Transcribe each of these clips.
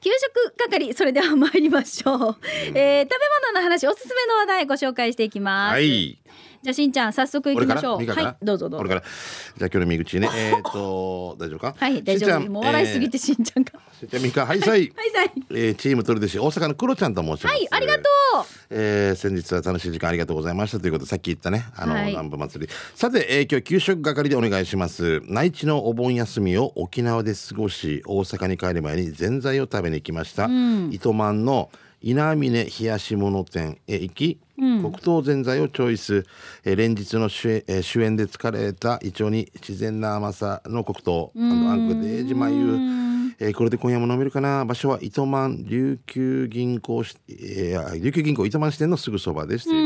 給食係それでは参りましょう、えー、食べ物の話おすすめの話題ご紹介していきます、はい。じゃあしんちゃん早速行きましょう。はいどうぞどうぞ。俺から。じゃあ今日の見口ね。えっ、と大丈夫か？はい大丈夫。もう笑いすぎてしんちゃんが、えーしんちゃんみかはいさい、はいさい。えーチーム鳥でし大阪のクロちゃんと申します。はいありがとう。えー先日は楽しい時間ありがとうございましたということでさっき言ったねあの、はい。南部祭り。さて、えー今日給食係でお願いします。内地のお盆休みを沖縄で過ごし大阪に帰る前にぜんざいを食べに行きました、糸満の稲峰冷やし物店へ行き、黒糖ぜんざいをチョイス、えー連日の主演,、えー主演で疲れた胃腸に自然な甘さの黒糖。あのあんこで自慢ゆえーこれで今夜も飲めるかな？場所は糸満琉球銀行し、えー琉球銀行糸満支店のすぐそばです。うことで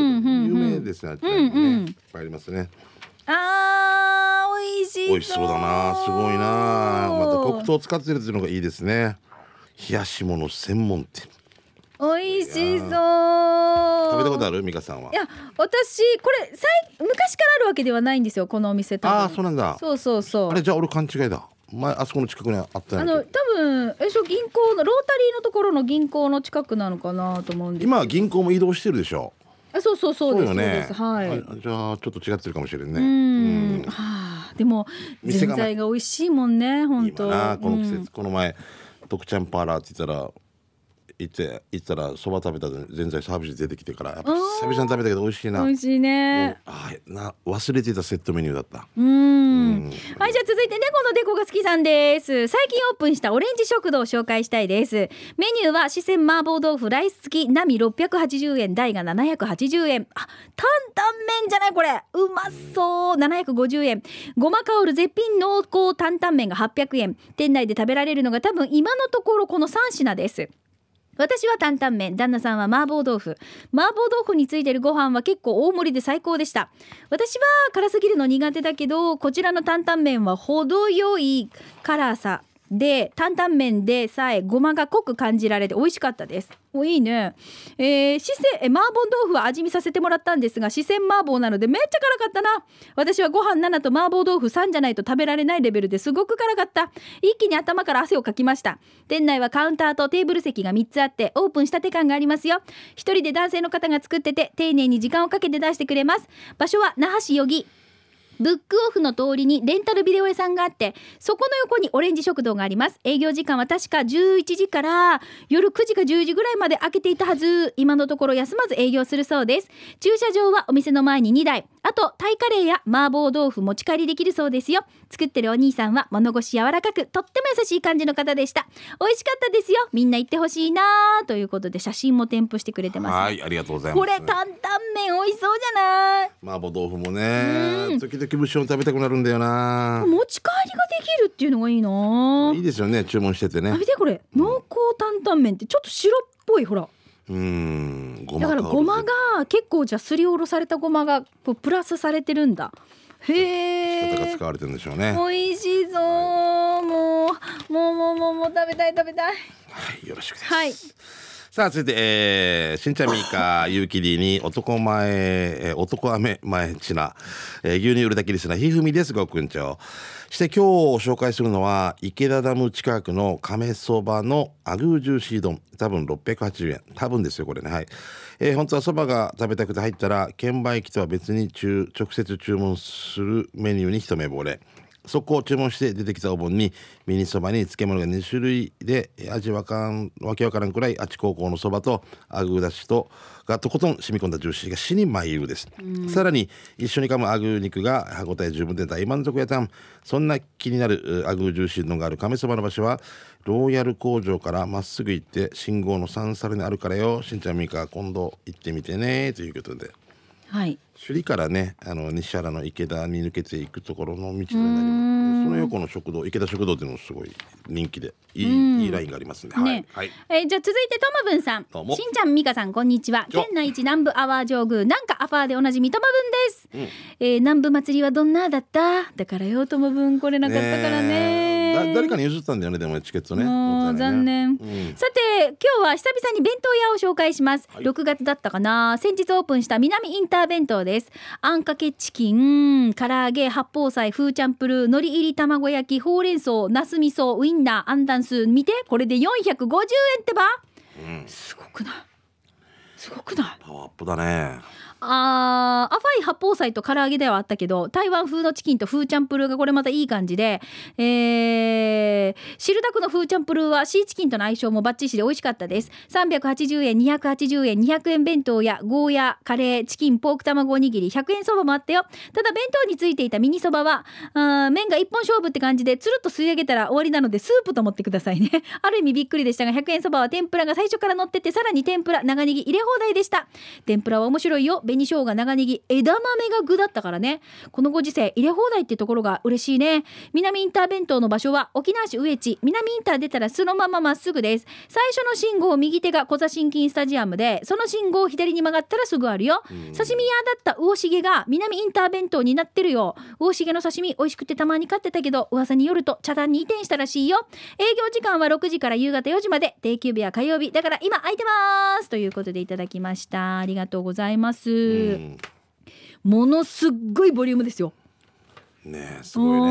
有名ですねあちらにもね、いっぱいありますね。あー美味しそう。美味しそうだな。すごいな。また黒糖使ってるっていうのがいいですね。冷やし物専門店美味しそう。食べたことある？美香さんは。いや私これさい昔からあるわけではないんですよこのお店ああそうなんだ。そうそうそう。あれじゃあ俺勘違いだ。前あそこの近くにあったあの多分えそう銀行のロータリーのところの銀行の近くなのかなと思うんです今は銀行も移動してるでしょ？あそうそうそうです。よね。はい。あじゃあちょっと違ってるかもしれんね。うん。はあでもぜ店が美味しいもんね本当。この季節、うん。この前徳ちゃんパーラーって言ったら行って行ったらそば食べたらぜんざいサービス出てきてからやっぱ久々に食べたけど美味しいな。美味しいね。あな忘れてたセットメニューだった。うん。はいじゃあ続いて猫のデコが好きさんです。最近オープンしたオレンジ食堂を紹介したいです。メニューは四川麻婆豆腐ライス付き並680円大が780円。あ担々麺じゃないこれ。うまそう。750円。ごま香る絶品濃厚担々麺が800円。店内で食べられるのが多分今のところこの3品です私は担々麺旦那さんは麻婆豆腐。麻婆豆腐についてるご飯は結構大盛りで最高でした。私は辛すぎるの苦手だけどこちらの担々麺は程よい辛さ。で担々麺でさえごまが濃く感じられて美味しかったです。おいいね。えー、四川え麻婆豆腐は味見させてもらったんですが四川麻婆なのでめっちゃ辛かったな。私はご飯7と麻婆豆腐3じゃないと食べられないレベルですごく辛かった。一気に頭から汗をかきました。店内はカウンターとテーブル席が3つあってオープンしたて感がありますよ。一人で男性の方が作ってて丁寧に時間をかけて出してくれます。場所は那覇市余木ブックオフの通りにレンタルビデオ屋さんがあってそこの横にオレンジ食堂があります。営業時間は確か11時から夜9時か10時ぐらいまで開けていたはず。今のところ休まず営業するそうです。駐車場はお店の前に2台。あとタイカレーや麻婆豆腐持ち帰りできるそうですよ。作ってるお兄さんは物腰柔らかくとっても優しい感じの方でした。美味しかったですよ。みんな行ってほしいなということで写真も添付してくれてますはいありがとうございます。これ担々麺美味しそうじゃない？麻婆豆腐もね。時々ブッション食べたくなるんだよな。持ち帰りができるっていうのがいいな。いいですよね注文しててね。見てこれ。濃厚担々麺ってちょっと白っぽいほら。うんだからごまが結構じゃあすりおろされたごまがこうプラスされてるんだ。へえ方が使われてるんでしょうね。美味しそうもうもうもうもうもう食べたい食べたいはいよろしくですはいさあ続いて、えー、しんちゃんみーかゆうきりに男前、えー、男飴前ちな、えー、牛乳売るだけリスナーひふみですごくんちょして今日紹介するのは池田ダム近くの亀そばのアグージューシー丼。多分680円。多分ですよこれね。はい、えー、本当はそばが食べたくて入ったら券売機とは別に中直接注文するメニューに一目惚れそこを注文して出てきたお盆にミニそばに漬物が2種類で味わかんわけわからんくらいあち高校のそばとアグーだしとがとことん染み込んだジューシーが死にまいうです、さらに一緒に噛むアグー肉が歯ごたえ十分で大満足やたん。そんな気になるうアグージューシーのがある亀そばの場所はローヤル工場からまっすぐ行って信号の三サルにあるからよ。しんちゃんみーか今度行ってみてね。ということではい。首里からねあの西原の池田に抜けていくところの道になります。その横の食堂池田食堂っていうのもすごい人気でいいいいラインがありますんで、はい。ね、はい、えーじゃあ続いてともぶんさん。しんちゃんみかさんこんにちは。県内一南部アワー上宮なんかアファーでおなじみともぶんです、えー南部祭りはどんなだった？だからよともぶん来れなかったからねねだ誰かに譲ったんだよねでもチケットね。ね。残念、うん。さて今日は久々に弁当屋を紹介します、はい。6月だったかな。先日オープンした南インター弁当です。あんかけチキン唐揚げ八宝菜風チャンプルー海苔入り卵焼きほうれん草ナス味噌ウインナーアンダンス見てこれで450円ってば。うん。すごくない。すごくない。パワーアップだねあー赤い八宝菜と唐揚げではあったけど台湾風のチキンとフーチャンプルーがこれまたいい感じで、えー、汁だくの風チャンプルーはシーチキンとの相性もバッチシで美味しかったです。380円280円200円弁当やゴーヤカレーチキンポーク卵おにぎり100円そばもあったよ。ただ弁当についていたミニそばはあ麺が一本勝負って感じでつるっと吸い上げたら終わりなのでスープと思ってくださいね。ある意味びっくりでしたが100円そばは天ぷらが最初から乗っててさらに天ぷら長ネギ入れ放題でした。天ぷらは面白いよ。紅生姜長ネギ枝豆が具だったからね。このご時世入れ放題ってところが嬉しいね。南インター弁当の場所は沖縄市上地。南インター出たらそのまままっすぐです。最初の信号右手が小座新金スタジアムでその信号を左に曲がったらすぐあるよ。刺身屋だった魚重が南インター弁当になってるよ。魚重の刺身美味しくてたまに買ってたけど噂によると茶壇に移転したらしいよ。営業時間は6時から夕方4時まで。定休日は火曜日。だから今空いてます。ということでいただきました。ありがとうございます、うん。ものすっごいボリュームですよねえすごいね。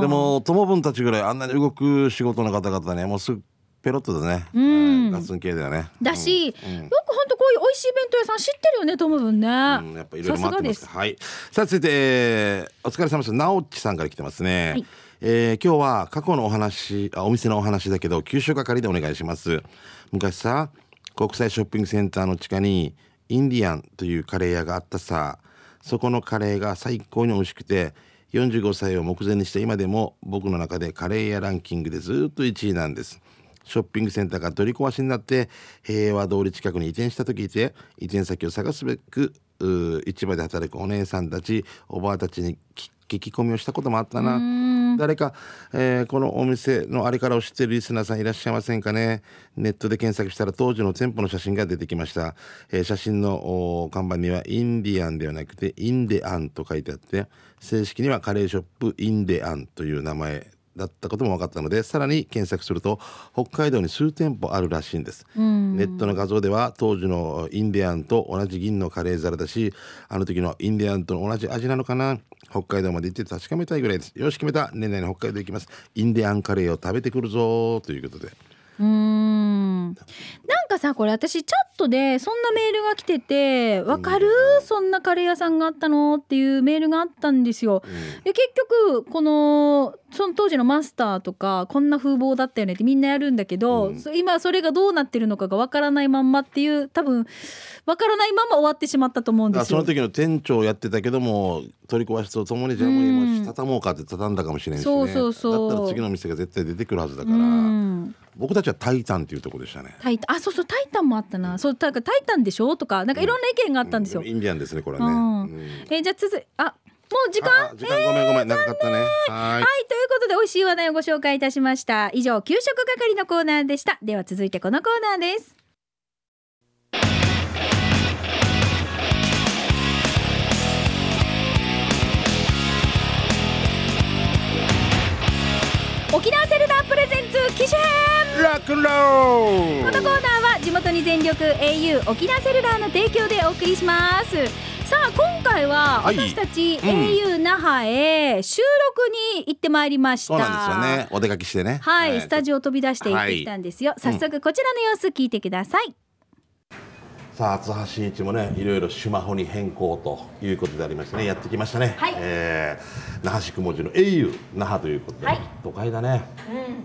でも友分たちぐらいあんなに動く仕事の方々ねもうすぐペロッとだね。うん。ガツン系だよね。だし、うん。うん。よく本当こういう美味しい弁当屋さん知ってるよねトム分ね、うん、やっぱいろいろ回ってます。すはい。さあ続いて、えーお疲れ様ですなおっちさんから来てますね、はい。えー今日は過去のお話あお店のお話だけど給食係でお願いします。昔さ国際ショッピングセンターの地下にインディアンというカレー屋があったさそこのカレーが最高に美味しくて45歳を目前にして今でも僕の中でカレー屋ランキングでずっと1位なんです。ショッピングセンターが取り壊しになって平和通り近くに移転したと聞いて移転先を探すべく市場で働くお姉さんたちおばあたちに聞き込みをしたこともあったな。誰か、えーこのお店のあれからを知っているリスナーさんいらっしゃいませんかね？ネットで検索したら当時の店舗の写真が出てきました、えー写真の看板にはインディアンではなくてインデアンと書いてあって正式にはカレーショップインデアンという名前だったことも分かったのでさらに検索すると北海道に数店舗あるらしいんです、ネットの画像では当時のインディアンと同じ銀のカレー皿だしあの時のインディアンと同じ味なのかな。北海道まで行って確かめたいぐらいです。よし決めた。年内に北海道行きます。インディアンカレーを食べてくるぞということで。うーん。なんかさこれ私チャットでそんなメールが来てて「わかる？そんなカレー屋さんがあったの?」っていうメールがあったんですよ。で結局このその当時のマスターとかこんな風貌だったよねってみんなやるんだけど、うん。そ今それがどうなってるのかがわからないまんまっていう多分わからないまま終わってしまったと思うんですよ。あその時の店長をやってたけども取り壊しとともにじゃあもううん今畳もうかって畳んだかもしれんしね。そうそうそう。だったら次の店が絶対出てくるはずだから、うん。僕たちはタイタンっていうところでしたね。タイタン。あそうそうタイタンもあったな、そうだからタイタンでしょ？とかなんかいろんな意見があったんですよ。インディアンですねこれはね、えーじゃあ続いあもう時間？時間。ごめんごめん。長かったね。はーい。はい、ということで美味しい話題をご紹介いたしました。以上、給食係のコーナーでした。では続いてこのコーナーです。沖縄セルラープレゼンツ機種編ラックンロこーのコーナーは地元に全力 au 沖縄セルラーの提供でお送りします。さあ今回ははい。私たちうん。au 那覇へ収録に行ってまいりました、そうなんですよね。お出かけしてね。はい、スタジオオを飛び出して行ってきたんですよ、早速こちらの様子聞いてください、さあ厚橋真一もねいろいろスマホに変更ということでありましてねやってきましたね、はい。えー那覇市雲寺の au 那覇ということで、はい。都会だね、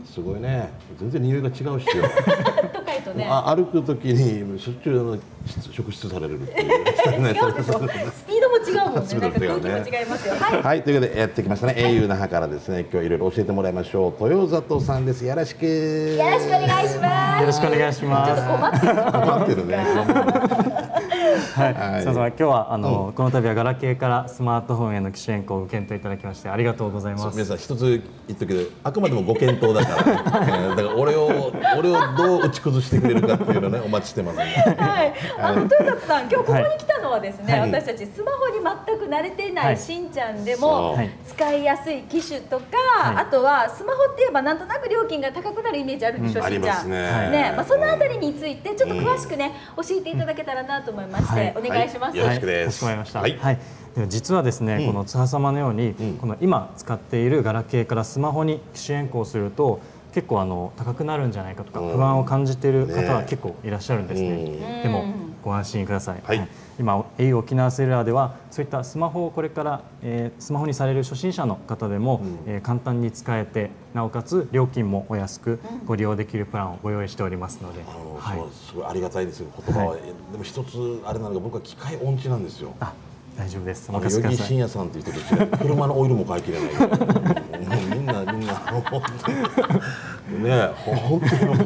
すごいね。全然匂いが違うしよ 都会とねあ歩くときにしょっちゅうあのし職質されるっていう。ね 違うでしょスピードも違うもん スピねードも違うね。なんか空気も違いますよ。はい。はい、ということでやってきましたね、au 那覇からですね、今日いろいろ教えてもらいましょう。豊里さんです。よろしく。よよろしくお願いします。よろしくお願いします。困ってる。待ってるね。はい、はい。そうそう今日はあの、この度はガラケーからスマートフォンへの機種変更をご検討いただきましてありがとうございます。皆さん一つ言っとくけど、あくまでもご検討だから、え ーだから俺を俺をどう打ち崩してくれるかっていうのをねお待ちしてますんで。はい、あの豊田さん、今日ここに来たのはですね、はい。私たちスマホに全く慣れていなはい。いしんちゃんでそもう。はい。使いやすい機種とか、はい。あとはスマホって言えばなんとなく料金が高くなるイメージあるでしょ、ありしんちゃん。ますね。ね、まあそのあたりについてちょっと詳しくね、教えていただけたらなと思いまして、はいお願いします。よろしくですはい、かしこまりました。ははいい。では実はですね、うんこの津波様のように、うんこの今使っているガラケーからスマホに機種変更すると結構あの高くなるんじゃないかとかうん不安を感じている方はね結構いらっしゃるんですね。うんでもうんご安心ください。はい今 au 沖縄セルラーではそういったスマホをこれから、えースマホにされる初心者の方でも、うん。えー簡単に使えてなおかつ料金もお安くご利用できるプランをご用意しておりますので、あの、はい。すごいありがたいですよ言葉は、はでも一つあれなのが僕は機械音痴なんですよ。あ大丈夫です。お任せください。真也さんという人と違って車のオイルも買い切れない。もうみんなみんな本当にね本当に僕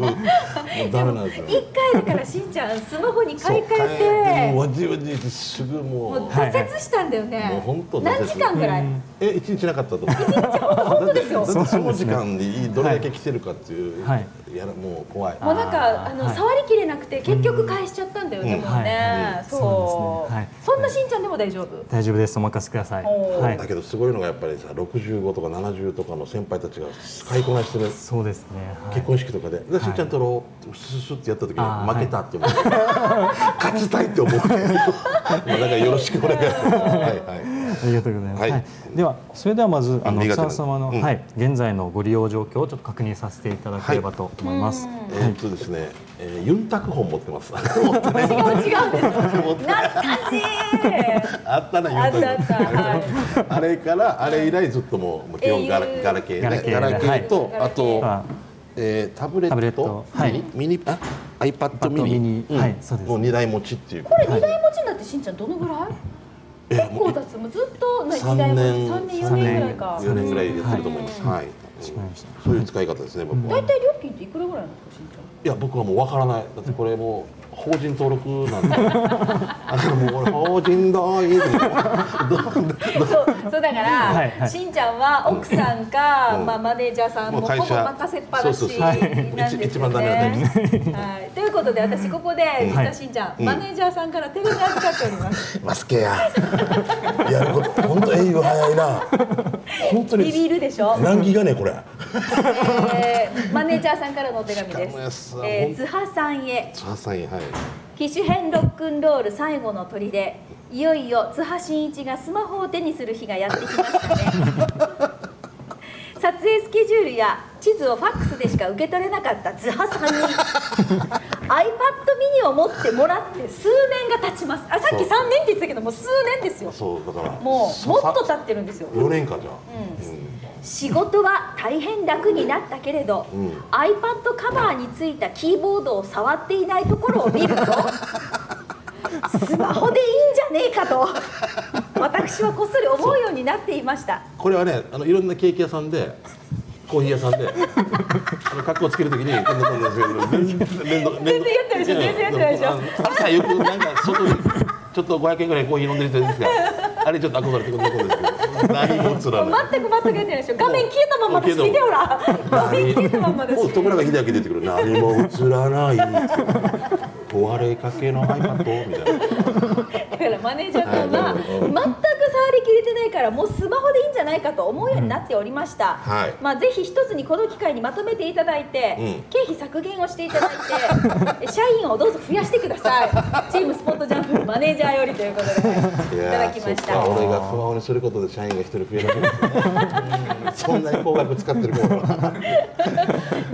もうダメなんですよ。一回だからしんちゃんスマホに買い替えて。もう。わじわじすぐもうもう挫折したんだよね、もう本当何時間ぐらい、うん。え一日なかったと？思う本当ですよ。だってその時間にどれだけ来てるかっていう、はい。やらもう怖い。もうなんかあの、はい。触りきれなくて結局返しちゃったんだよね、うん。もうね、はいはい。そう。そうですね。はい。そんなしんちゃんでも大丈夫、大丈夫です。お任せください。はい。だ。けどすごいのがやっぱりさ65とか70とかの先輩たちが使いこなしてる。そうですね。はい。結婚式とかで「でしんちゃん撮ろう」ってススッってやった時に負けたって思う、勝ちたいって思うもうだからよろしくお願いしますはいはいありがとうございます。はいはいではそれではまずあの草様の、うんはい現在のご利用状況をちょっと確認させていただければと思います。はいえーっとですね、えーユンタク本持ってます持ってない違うんです懐かしいあったなユンタクあった、はい、あれからあれ以来ずっともうもう基本ガラ au ガラケーねガラケーガラケーと、はいあと、えータブレット？タブレット。はい。ミニ？ミニ？あ？iPad ミニミニうん。はいそうです。もう二台持ちっていう。これ二台持ちになってしんちゃんどのぐらい？結構経つ。もうずっとね三二台持ち年。三年四年ぐらいか。四年ぐらいやってると思います。うんはい。しまい。そういう使い方ですね、僕は。い大体料金っていくらぐらいなんですかしんちゃん？や、僕はもうわからない。だってこれもう法人登録なんで。あのもう俺法人だいいって。そ う そうだから、はいはいしんちゃんは奥さんか、うんまあ、マネージャーさんもほぼ任せっぱなしなんですよね。一一番ダメなはい、ということで私ここで実はしんちゃん、うんマネージャーさんから手紙預かっております。マスケや。やること、本当英雄早いな。本当ビに。ビるでしょ？何ギガね、これ。えー、マネージャーさんからのお手紙ですさ。えー、津波さんへツハさん、はい。機種編ロックンロール最後の砦いよいよ津波真一がスマホを手にする日がやってきましたね。撮影スケジュールや地図をファックスでしか受け取れなかった津波さんに iPad mini を持ってもらって数年が経ちます。あさっき3年って言ってたけどもう数年ですよ。そう、だから。もうもっと経っってるんですよ。四年かじゃあ。うん。仕事は大変楽になったけれど、うん。iPad カバーについたキーボードを触っていないところを見るとスマホでいいんじゃねえかと。私はこっそり思うようになっていました。これはね、あのいろんなケーキ屋さんで。コーヒー屋さんで、あの格好つけるときに、こんなこんな全然やってるでしょ全然やってるでしょ。朝よくなんか外にちょっと500円ぐらいコーヒー飲んでる人ですが、あれちょっと憧れてくるところですけど、何も映らない。全く全くやってないでしょ。画面消えたままです見てほら。画面消えたままですもう徳永英明出てくる。何も映らない問われかけの iPad みたいな。からマネージャーさんははい。全く触りきれてないからもうスマホでいいんじゃないかと思うようになっておりました、はい。まあ、ぜひ一つにこの機会にまとめていただいて、うん。経費削減をしていただいて 社員をどうぞ増やしてください。チームスポットジャンプのマネージャーよりということで、い、ただきました。か。俺がスマはホにすることで社員が一人増えるわけそんなに高額使ってる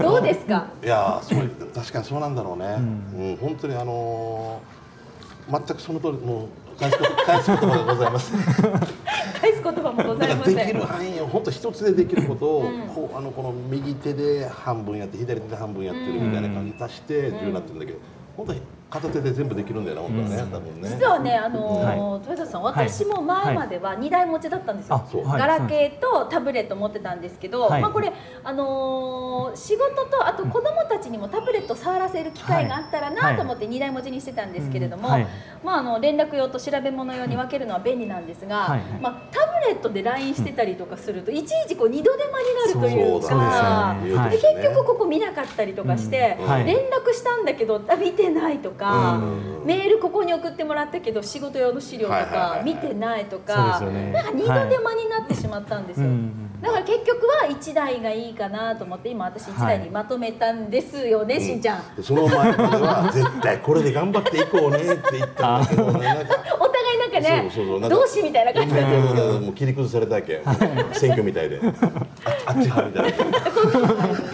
どうですか？いやーそう確かにそうなんだろうね、うん本当にあのー全くその通りもう返す返す言葉がございます。返す言葉もございだません。できる範囲を本当一つでできることを、うん。こうあのこの右手で半分やって左手で半分やってるみたいな感じに足して10になってるんだけど、本当に片手で全部できるんだよな本当はね、多分ね。実はね、あのー豊田さん、私も前までは2台持ちだったんですよ。ガラケーとタブレット持ってたんですけど、はい。まあこれあのー仕事とあと子供たちにもタブレット触らせる機会があったらなと思って2台持ちにしてたんですけれども、はい。まああの連絡用と調べ物用に分けるのは便利なんですが、はい。まあタブレットで LINE してたりとかすると、いちいちこう二度手間になるというかで結局ここ見なかったりとかして、連絡したんだけどあ見てないとか、うん。メールここに送ってもらったけど仕事用の資料とか見てないとか、なんか二度手間になってしまったんですよ。うんだから結局は1台がいいかなと思って今私1台にまとめたんですよね、しんちゃん。でその前は絶対これで頑張っていこうねって言ったんだけどお互いなんかねそうそうそうなんか同志みたいな感じだったんですよ。もう切り崩されたわけ。選挙みたいで。ああっち派みたいな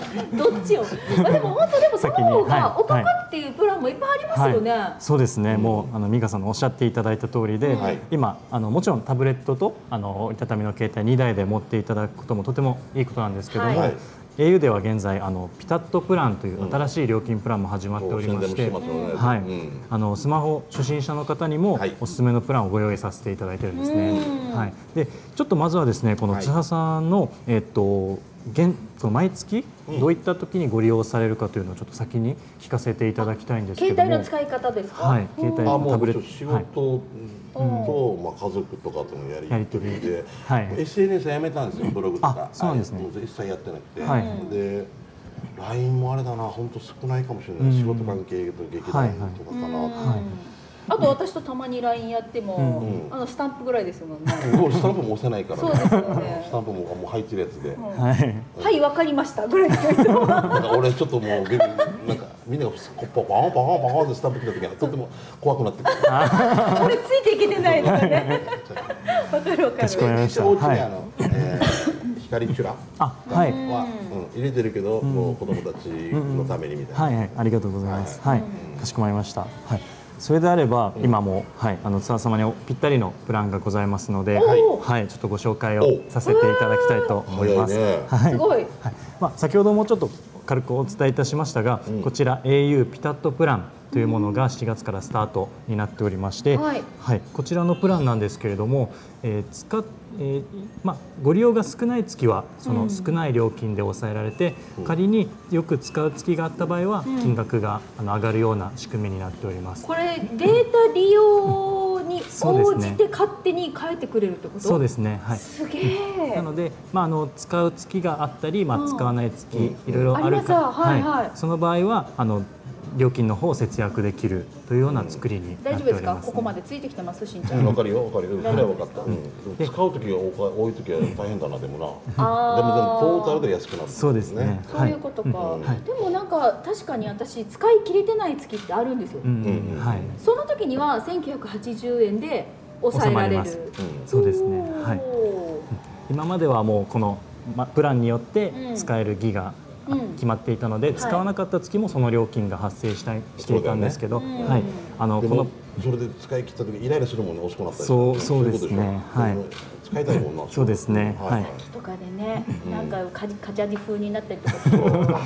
ちを。まあでも本当でもその方がはいお得っていうプランもいっぱいありますよね。そうですね、もうあの美香さんのおっしゃっていただいた通りで、はい。今あのもちろんタブレットとあの折りたたみの携帯2台で持っていただくこともとてもいいことなんですけども、はい。au では現在あのピタットプランという新しい料金プランも始まっておりまして、はい。うん。あのスマホ初心者の方にもはい。おすすめのプランをご用意させていただいてるんですね。うん。はい、でちょっとまずはですねこのはい津波さんの、えっと現その毎月うん。どういった時にご利用されるかというのをちょっと先に聞かせていただきたいんですけども。携帯の使い方ですか？はい携帯あもうタブレット仕事と、まあ、家族とかとのやり取り。で、はい。SNS はやめたんですよブログとか。あそうなんですね。もう一切やってなくて、はい。で LINE もあれだな本当少ないかもしれない、うん。仕事関係と劇団とかかな、うんはいあと私とたまに LINE やっても、うんあのスタンプぐらいですもんね。もうスタンプも押せないから、そうですよねスタンプももう入ってるやつで、うんはい。はいわかりましたぐらいですよ。なんか俺ちょっともうなんかみんながこうパコンパコンパコンってスタンプ来た時は とても怖くなってくる。俺ついていけてないのでね。わかるわかる。かしこまりましたお家にはいあの、えー光チュラあ、はい。は、うん、入れてるけど、もう子供たちのためにみたいな。はいはい、ありがとうございます。はい、かしこまりました。はい。それであれば、今も、はい、あの津田様にぴったりのプランがございますので、はいはい、ちょっとご紹介をさせていただきたいと思います。はいす。ごい。はいまあ、先ほどもちょっと軽くお伝えいたしましたが、こちら au ピタットプランというものが7月からスタートになっておりまして、はい。こちらのプランなんですけれども、えー使っえーまあ、ご利用が少ない月はその少ない料金で抑えられて、仮によく使う月があった場合は金額があの上がるような仕組みになっております。これデータ利用に応じて勝手に変えてくれるってこと？そうですね、はい。すげえ。なので、まあ、あの使う月があったり、まあ、使わない月、いろいろあるあります。はい。はい。その場合はあの料金の方を節約できるというような作りにな大丈夫ですか？っております、ここまでついてきてます？しんちゃ。うんんわかるよわかるよ。それは分かった。うん。使う時が多か多い時は大変だなでもな。でもでもトータルで安くなる。そうですね。そういうことか、はいでもなんか確かに私使い切れてない月ってあるんですよ、うんうんはい、その時には1980円で抑えられる収まりますそうですね。はい。お今まではもうこのまプランによってうん使えるギガうん決まっていたので、い。使わなかった月もその料金が発生したいしていたんですけど、はい、あのこのそれで使い切った時イライラするもんね遅くなったりそうそうですね。はい。使いたいもんなそうですね。はい。ーとかでね、なんかカジカジャディ風になったりとか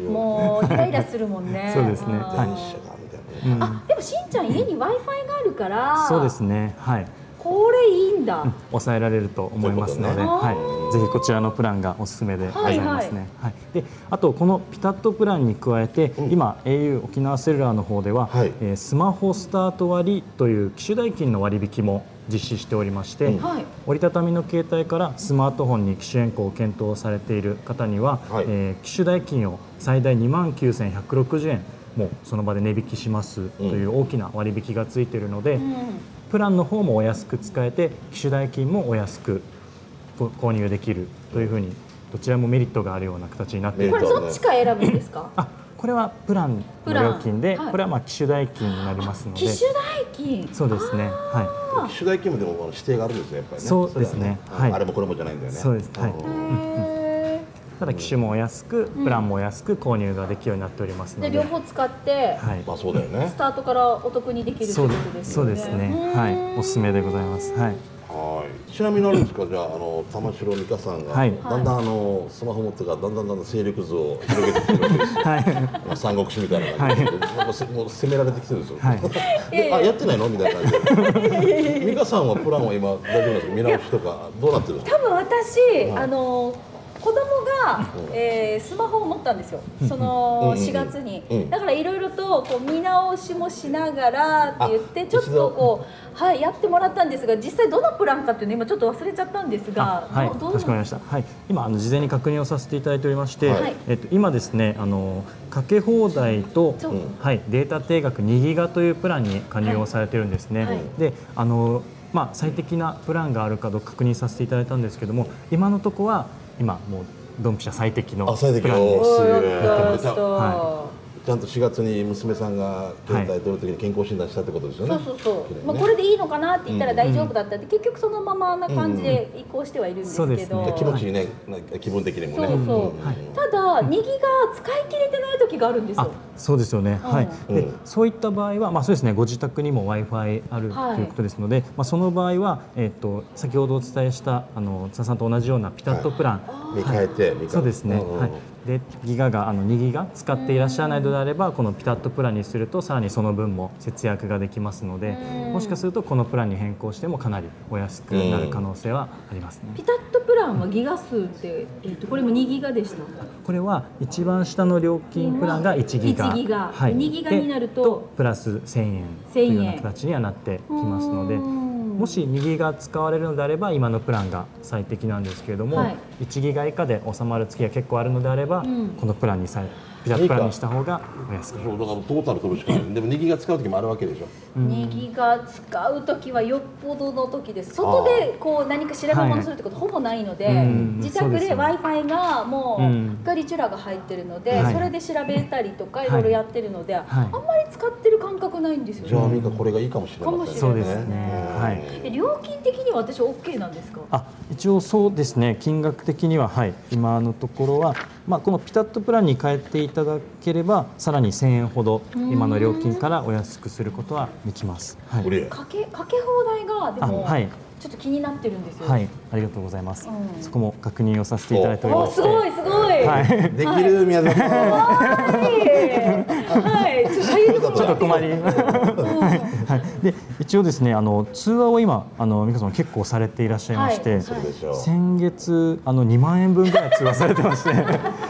もうイライラするもんね。そうですね。ん。はい。電車がみたいな。ねあでもしんちゃん家に w i f i があるからそうですね、はい、これいいんだ、抑えられると思いますので、ね。はい、ぜひこちらのプランがおすすめでございますね。ははい。であとこのピタッとプランに加えて、うん。今 au 沖縄セルラーの方では、はい。えースマホスタート割という機種代金の割引も実施しておりまして、うん。はい。折りたたみの携帯からスマートフォンに機種変更を検討されている方には、はい。えー機種代金を最大2万9160円もうその場で値引きしますという大きな割引がついているので、うんプランの方もお安く使えて機種代金もお安くご購入できるというふうにどちらもメリットがあるような形になっている。これどっちか選ぶんですか？あこれはプランの料金で、はい。これはまあ機種代金になりますので。機種代金。そうですね。は機種代金もでも指定があるんですねやっぱりね。そうですね。れははい。あれもこれもじゃないんだよね。そうです。はい。うんへいただ機種もお安くプランもお安く購入ができるようになっておりますので。両方使ってはい。まあそうだよね。スタートからお得にできるってそうことですそうよね。ですね。はい。おすすめでございます。はい。はい。ちなみにあるんですか？じゃああの玉城美香さんが、はい。だんだんあのスマホ持ってからだんだんだんだん勢力図を広げてきてるわけですよはいまあ三国志みたいな感じで、なんかせもう攻められてきてるんですよ。はいであやってないのみたいな感じで。美香さんはプランは今大丈夫なんですか見直しとかどうなってるんですか。多分私、あの子供が、えースマホを持ったんですよ。そのうん。4月に、うん。だからいろいろとこう見直しもしながらって言ってあちょっとこうはいやってもらったんですが実際どのプランかっていうの今ちょっと忘れちゃったんですがあはい、どどうか？しこまりました。はい、今あの事前に確認をさせていただいておりまして、はい。えっと今ですねあのかけ放題と、はい。データ定額2ギガというプランに加入をされてるんですね。はい。であのまあ最適なプランがあるかどうか確認させていただいたんですけども、今のとこは今もうドンピシャ最適のプランでやったやった。はちゃんと4月に娘さんが携帯取るときに健康診断したってことですよね。そうそうそう、綺麗ね。まあ、これでいいのかなって言ったら大丈夫だったって、結局そのままな感じで移行してはいるんですけど、そうですね。気持ちいいね、なんか気分的にもね。そうそう。はいただ2ギガ使い切れてない時があるんですあよそうですよね、はい。うん。でそういった場合は、まあ、そうですね。ご自宅にも w i f i あるはいということですので、まあ、その場合は、えっと先ほどお伝えしたあの津田さんと同じようなピタッとプラン、見変えて、見変えて。そうですね、んん。はい、でギガがあの2ギガ使っていらっしゃらないのであればこのピタッとプランにするとさらにその分も節約ができますのでうん。もしかするとこのプランに変更してもかなりお安くなる可能性はありますね。ピタッとプランはギガ数って、えっとこれも2ギガでした？これは一番下の料金プランが1ギガ。1ギガ。2ギガになるとでプラス1000円というような形にはなってきますのでうんもし2ギガ使われるのであれば今のプランが最適なんですけれども、はい。1ギガ以下で収まる月が結構あるのであれば、うん。このプランにさピタプランにした方がお安くそうだからトータル取るしかない。でも2ギガ使う時もあるわけでしょ。2ギガ使う時はよっぽどの時です。外でこう何か調べ物するってことほぼないので、うん。自宅で w ね。i f i がもううん。ガリチュラが入ってるので、はい。それで調べたりとかはいいろい。ろやってるので、あんまり使ってる感覚ないんですよね。じゃあミカこれがいいかもしれませんね。かもしれそうですね。うんはい。え料金的には私 OK なんですか？あ一応そうですね。金額的にははい。今のところは、まあ、このピタッとプランに変えていただければさらに1000円ほど今の料金からお安くすることはできます。はい。これかけかけ放題がでも、あはいちょっと気になってるんですよ、はい、ありがとうございます。うん。そこも確認をさせていただいておりおます。すごいすごい。はい、できる宮崎さん。はい、ちょっと困り。はい、で一応ですねあの通話を今あの美香さん結構されていらっしゃいまして、はい。そうでしょう。先月あの2万円分ぐらい通話されてまして。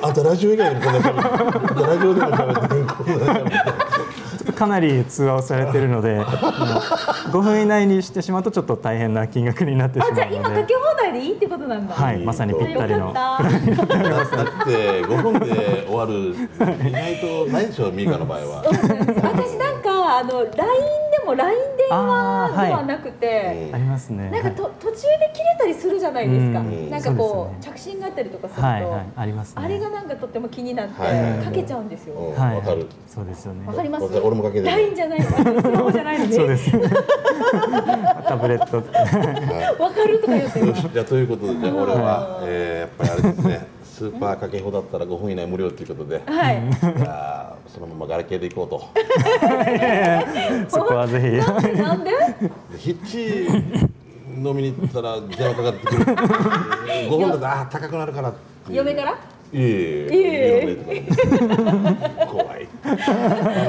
あんたラジオ以外にこラジオでも喋ってるこんな喋ってかなり通話をされているので 5分以内にしてしまうとちょっと大変な金額になってしあじゃあまうので今かけ放題でいいってことなんだ。はいまさにぴったりの。よかった。だって5分で終わる意外とないでしょミカの場合は。私なんかあの LINE でも LINE 電話ではなくて、うんありますね。なんかと途中で切れたりするじゃないですか、うん。なんかこう着信があったりとかすると、はいはい。ありますね。あれがなんかとっても気になってはい。はいはいかけちゃうんですよ。わかる。そうですよね。わかります？俺もかけてる。LINE じゃないの？スマホじゃないの？ね そうです タブレットわかるとか言ってよしじゃあということでじゃあ俺は、えー、やっぱりあれですねスーパーかけ放だったら5分以内無料ということで、はいじゃあそのままガラケーで行こうと。そこはぜひなんで？でヒッチ飲みに行ったら電話かかってくる。5分だとあー高くなるから。嫁から？いえいえいえ怖い。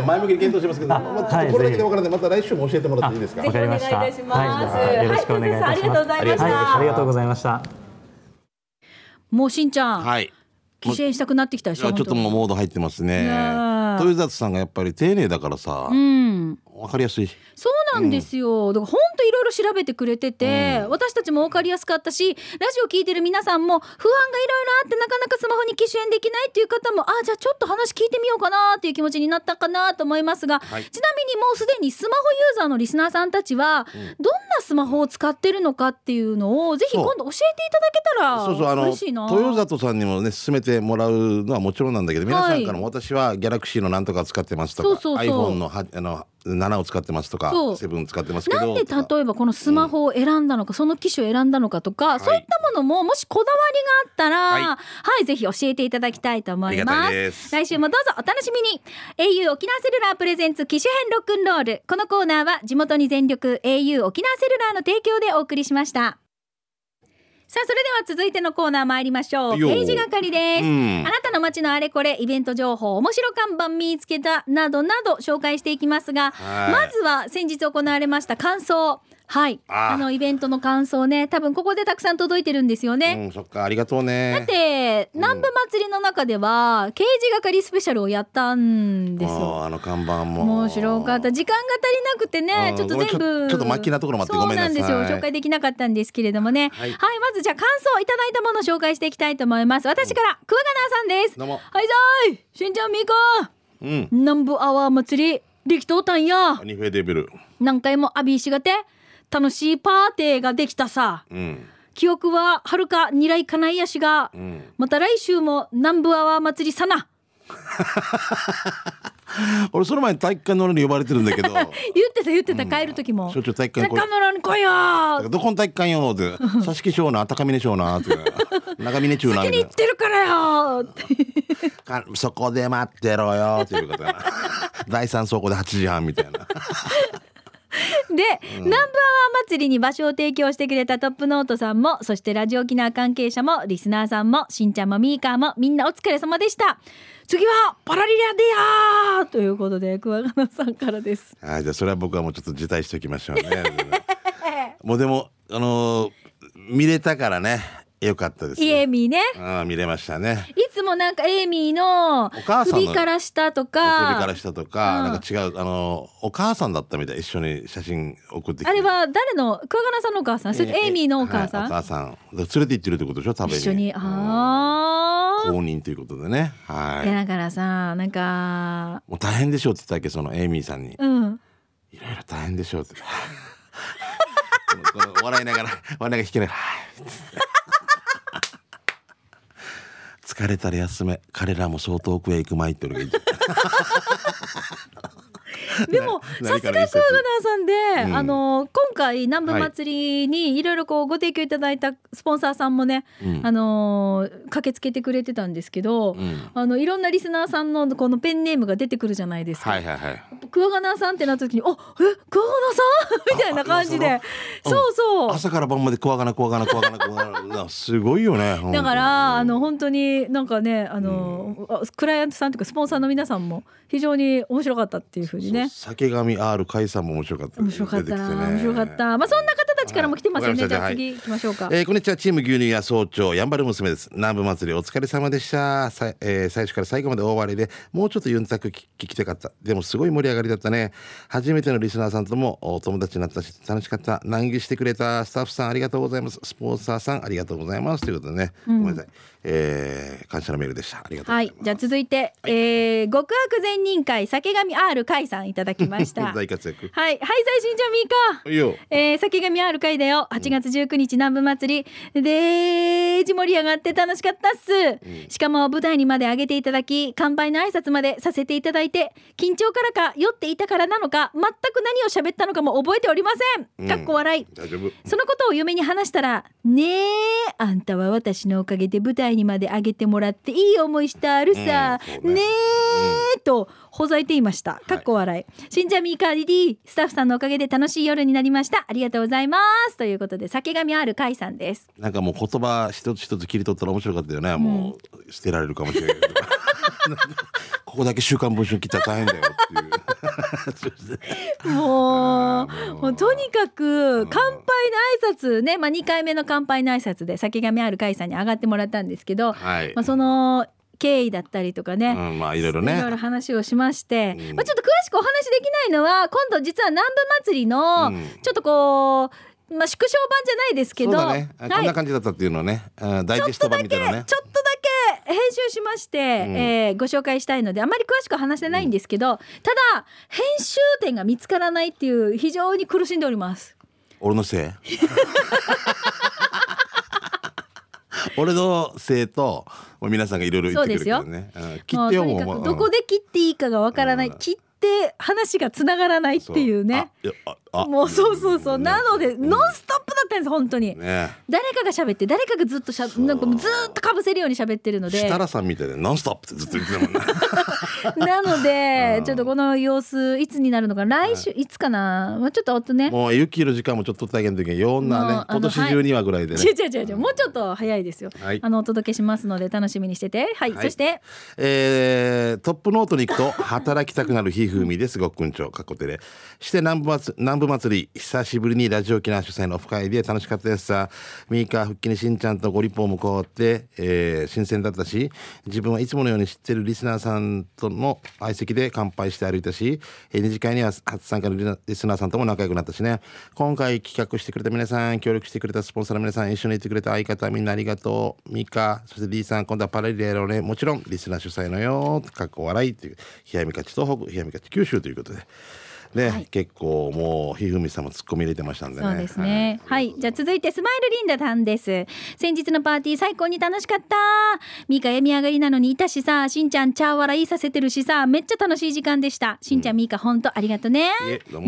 前向きに検討しますけど、まあ、ちょっとこれだけで分からない、また来週も教えてもらっていいですか？ぜひお願いいたしますはいよろしくお願いいたします。ありがとうございましたはいありがとうございました。もうしんちゃん、はい。帰省したくなってきたでしょちょっともうモード入ってますね。豊里さんがやっぱり丁寧だからさ、うんわかりやすい。そうなんですよ、だから本当いろいろ調べてくれてて、私たちも分かりやすかったしラジオ聞いてる皆さんも不安がいろいろあってなかなかスマホに機種変できないっていう方もあじゃあちょっと話聞いてみようかなっていう気持ちになったかなと思いますが、はい。ちなみにもうすでにスマホユーザーのリスナーさんたちは、どんなスマホを使ってるのかっていうのをぜひ今度教えていただけたらそう。そうあの。豊里さんにもね勧めてもらうのはもちろんなんだけど皆さんからも私はギャラクシーのなんとか使ってますとかそうそうそう。iPhone のはあの7を使ってますとかそう。7使ってますけどなんで例えばこのスマホを選んだのか、その機種を選ん。だのかとか、そういったものももしこだわりがあったら、はい。はい、ぜひ教えていただきたいと思います。来週もどうぞお楽しみに。au 沖縄セルラープレゼンツ機種編ロックンロール。このコーナーは地元に全力 au 沖縄セルラーの提供でお送りしましたさあそれでは続いてのコーナー参りましょう。よページ係です、うん。あなたの街のあれこれイベント情報面白看板見つけたなどなど紹介していきますがはい。まずは先日行われました感想はい。あのイベントの感想ね多分ここでたくさん届いてるんですよね、うんそっかありがとうね。で南部祭りの中では刑事係スペシャルをやったんですあよーあの看板も。面白かった。時間が足りなくてねうんちょっと全部ちょっと末期なところもあってそうごめんなさい。なんですよ紹介できなかったんですけれどもね。は、はいいまずじゃあ感想いただいたものを紹介していきたいと思います。私から桑名さんです。どうも。はいさーい。しんちゃんみーかうん。南部アワー祭りできとったんや。ニフェデビル。何回もアビーしがて楽しいパーティーができたさ。うん。記憶ははるか未来かないやしがうん。また来週も南部アワー祭りさな。俺その前に体育館の俺に呼ばれてるんだけど。言ってた言ってた。帰る時も。しょっちゅう体育館に来い中野に来いよー。どこの体育館よって。佐敷賞な高峰賞なって。長峰中な先に行ってるからよかそこで待ってろよっていうことやな。第三倉庫で8時半みたいな で、南部アワー祭りに場所を提供してくれたトップノートさんもそしてラジオ沖縄関係者もリスナーさんもしんちゃんもミーカーもみんなお疲れ様でした。次はパラリラでやー!ということで桑名さんからです。はいじゃあそれは僕はもうちょっと辞退しておきましょうね。もうでもあのー見れたからねよかったですイエミーね。ああ見れましたね。いつもなんかエイミーの母さんの首から下と首かから下とか、うん。なんか違うあのお母さんだったみたい一緒に写真送ってきて。あれは誰の桑名さんのお母さん？それとエイミーのお母さん、はいお母さん。連れて行ってるってことでしょ食べに。一緒に。あ公認ということでね。はい。だからさなんかもう大変でしょって言ったわけそのエイミーさんに。うん。いろいろ大変でしょうって。笑いながら笑いながら弾けない疲れたら休め。彼らも相当奥へ行くまいっていうのがいい でもなさすが桑名さんで、うん。あの今回南部祭りにいろいろこうご提供いただいたスポンサーさんもね、うん。あの駆けつけてくれてたんですけど、うん。あのいろんなリスナーさんのこのペンネームが出てくるじゃないですか。はいはいはい桑名さんってなった時に「あえ桑名さん? 」みたいな感じで。あそうそう。朝から晩まで怖が な怖がな怖がな怖がなすごいよねだからあの本本当になんかねあの、あクライアントさんというかスポンサーの皆さんも非常に面白かったっていうふうにね。酒神 R 海さんも面白かった面白かったね面白かった。まあそんな方たちからも来てますよね、じゃあ次行きましょうか、えーこんにちは。チーム牛乳屋総長やんばる娘です。南部祭りお疲れ様でした。さ、えー最初から最後まで大割りでもうちょっとユンタク聞聞きたかった。でもすごい盛り上がりだったね。初めてのリスナーさんともお友達になったし楽しかった。難儀してくれたスタッフさんありがとうございます。スポンサーさんありがとうございます。ということでね、ごめんなさい、えー感謝のメールでした。ありがとうござます、はい。いじゃあ続いて、えー極悪善人会酒神 R 会さんいただきました。大活躍。はい。はい最新じゃみーかえー、酒神ある会だよ。8月19日南部祭り。でーじ盛り上がって楽しかったっす、しかも舞台にまで上げていただき乾杯の挨拶までさせていただいて緊張からか酔っていたからなのか全く何を喋ったのかも覚えておりません。かっこ笑い、大丈夫。そのことを嫁に話したら「ねえあんたは私のおかげで舞台にまで上げてもらっていい思いしたあるさ、うんね。ねえ」とほざいていました。かっこ笑い、しんじゃみーかディディスタッフさんのおかげで楽しい夜になりました。ありがとうございます。ということで酒神ある会さんです。なんかもう言葉一つ一つ切り取ったら面白かったよね、もう捨てられるかもしれない。け どここだけ週刊文春切ったら大変だよっていう。もうもう。とにかく乾杯の挨拶ね、まあ、2回目の乾杯の挨拶で酒神ある会さんに上がってもらったんですけど、はい、まあ、その経緯だったりとかね、うん、まあいろいろね。いろいろ話をしまして、うん。まあ、ちょっと詳しくお話できないのは今度実は南部祭りのうん。ちょっとこう、まあ、縮小版じゃないですけど、ね、こんな感じだったっていうのをね、うんダイジェスト版みたいなね。ちょっとだけ編集しまして、えーご紹介したいのであまり詳しくは話せないんですけど、ただ編集点が見つからないっていう非常に苦しんでおります。俺のせい？俺のせいと皆さんがいろいろ言ってくれるからね、うん。切ってよもうどこで切っていいかがわからない、うん。切って話がつながらないっていうね。もうそうそうそう、ねなので、うん。ノンストップだったんです本当に。ね。誰かが喋って誰かがずっとしゃなんかずーっとかぶせるように喋ってるので。設楽さんみたいでノンストップってずっと言ってたもんね。なのでうん。ちょっとこの様子いつになるのか来週いつかな、まあ、ちょっとおとね。もう雪の時間もちょっと取ってあげるときにようなね今年中にはぐらいでね、違う違う違うもうちょっと早いですよ、はい。あのお届けしますので楽しみにしてて。はい、はい。そして。えートップノートに行くと働きたくなる皮膚ふみですごっくんちょかっこてでして南部祭南部祭り久しぶりにラジオ沖縄主催のオフ会で楽しかったですさ。ミーカー復帰にしんちゃんとご立法もこうって、えー新鮮だったし自分はいつものように知ってるリスナーさんとの相席で乾杯して歩いたし、えー二次会には初参加のリスナーさんとも仲良くなったしね。今回企画してくれた皆さん協力してくれたスポンサーの皆さん一緒にいてくれた相方みんなありがとう。ミカそして D さん今度はパラリレロねもちろんリスナー主催のよかっこ笑いっていう冷やみ勝ち東北冷やみ勝ち九州ということでね、はい結構もうひふみさんもツッコミ入れてましたんでねそうですね。はい、じゃあ続いてスマイルリンダさんです。先日のパーティー最高に楽しかった。ミカ病み上がりなのにいたしさ、しんちゃんチャー笑いさせてるしさ、めっちゃ楽しい時間でした。しんちゃん、ミカ本当ありがとね。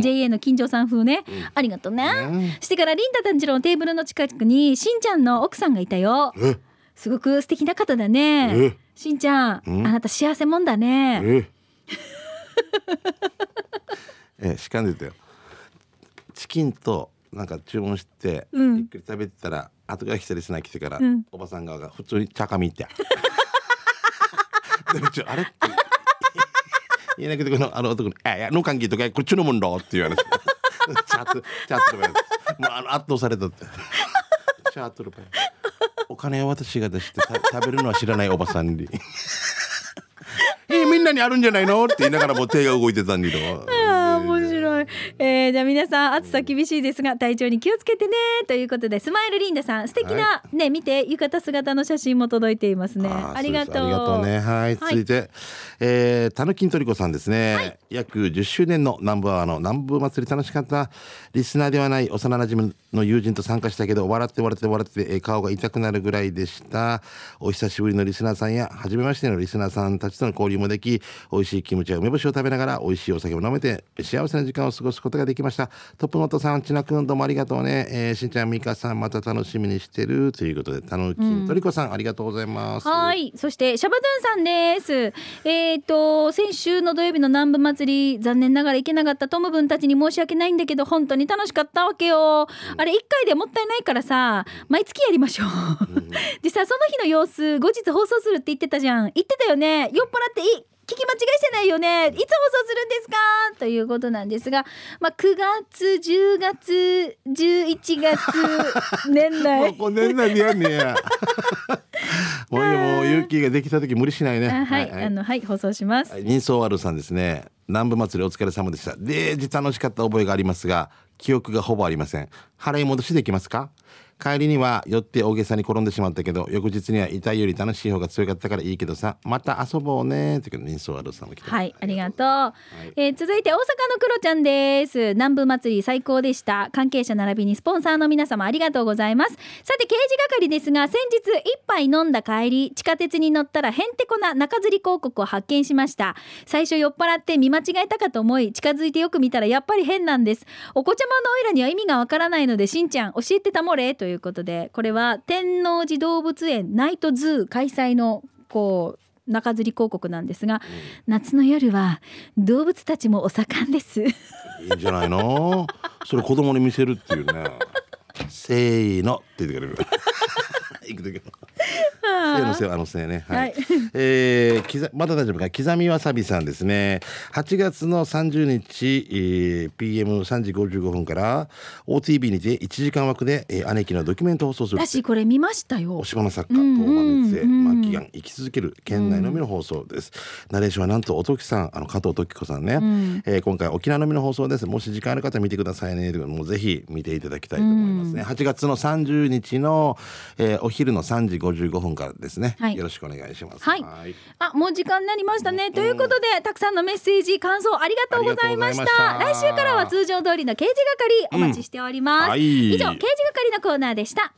JA の金城さん風ね、ありがとね。ねしてからリンダたちのテーブルの近くにしんちゃんの奥さんがいたよ。え？すごく素敵な方だねえ？しんちゃん、あん？なた幸せもんだね。ええしかんでたよ。チキンとなんか注文して、うん。ゆっくり食べてたら後から来たリスナー来てから、うん。おばさん側が普通に茶髪って でうちあれって 言えなくてこのあの男に「あいやの関係とかこっちのもんだ」って言われて「チャットチャットルもうあの圧倒されたって。チャットルお金は私が出してた食べるのは知らないおばさんにんなにあるんじゃないの？って言いながらもう手が動いてたんだけど、えーじゃあ皆さん暑さ厳しいですが体調に気をつけてねということでスマイルリンダさん素敵な、はね見て浴衣姿の写真も届いていますね。ーありがとう。ありがとうね。はい続いて、えー、たぬきんとりこさんですね、約10周年の南部アワーの南部祭り楽しかったリスナーではない幼馴染の友人と参加したけど笑って笑って笑ってえー顔が痛くなるぐらいでした。お久しぶりのリスナーさんや初めましてのリスナーさんたちとの交流もでき美味しいキムチや梅干しを食べながら美味しいお酒も飲めて幸せな時間を過ごすことができました。トップノートさんちなくんどうもありがとうね、えーしんちゃんみかさんまた楽しみにしてる。ということでたぬきんとりこさん、ありがとうございます。はい。そしてシャバドゥンさんです。えっ、と先週の土曜日の南部祭り残念ながら行けなかったトム分たちに申し訳ないんだけど本当に楽しかったわけよ、あれ1回でもったいないからさ毎月やりましょう、でさその日の様子後日放送するって言ってたじゃん。言ってたよね。酔っ払っていい聞き間違いしてないよねいつ放送するんですか？ということなんですが、まあ、9月10月11月年 も内うこん年内でやんねや。もうもう勇気ができた時無理しないね。あはい、あのはい放送します、はい人相悪さんですね。南部祭りお疲れ様でした。デージ楽しかった覚えがありますが、記憶がほぼありません。払い戻しできますか？帰りには寄って大げさに転んでしまったけど翌日には痛いより楽しい方が強かったからいいけどさまた遊ぼうねって人相悪さんも来てはい、ありがとう。えー続いて大阪のクロちゃんです。南部祭り最高でした。関係者並びにスポンサーの皆様ありがとうございます。さて刑事係ですが、先日一杯飲んだ帰り、地下鉄に乗ったらへんてこな中吊り広告を発見しました。最初酔っ払って見間違えたかと思い、近づいてよく見たらやっぱり変なんです。お子ちゃまのおいらには意味がわからないので、しんちゃん教えてたもれということで、これは天王寺動物園ナイトズー開催のこう中吊り広告なんですが、夏の夜は動物たちもお盛んです。いいんじゃないの？それ子供に見せるっていうね。せーのって言ってくれる。行く時のせーのせーあのせーね。はい、はい。えーきざまだ大丈夫か刻みわさびさんですね。8月の30日、えー PM3 時55分から OTV にて1時間枠で、えー姉貴のドキュメント放送する私これ見ましたよ。お。芝の作家うん東間熱うんうん。末期がん生き続ける県内のみの放送です、ナレーションはなんとおときさんあの加藤時子さんね、えー今回沖縄のみの放送です。もし時間ある方見てくださいね。もうぜひ見ていただきたいと思いますね、8月の30日の、えーお昼の3時55分からですね、はい。よろしくお願いします。はい。あもう時間になりましたね。ということでたくさんのメッセージ感想ありがとうございました。した。来週からは通常通りの刑事係お待ちしております。はい。以上刑事係のコーナーでした。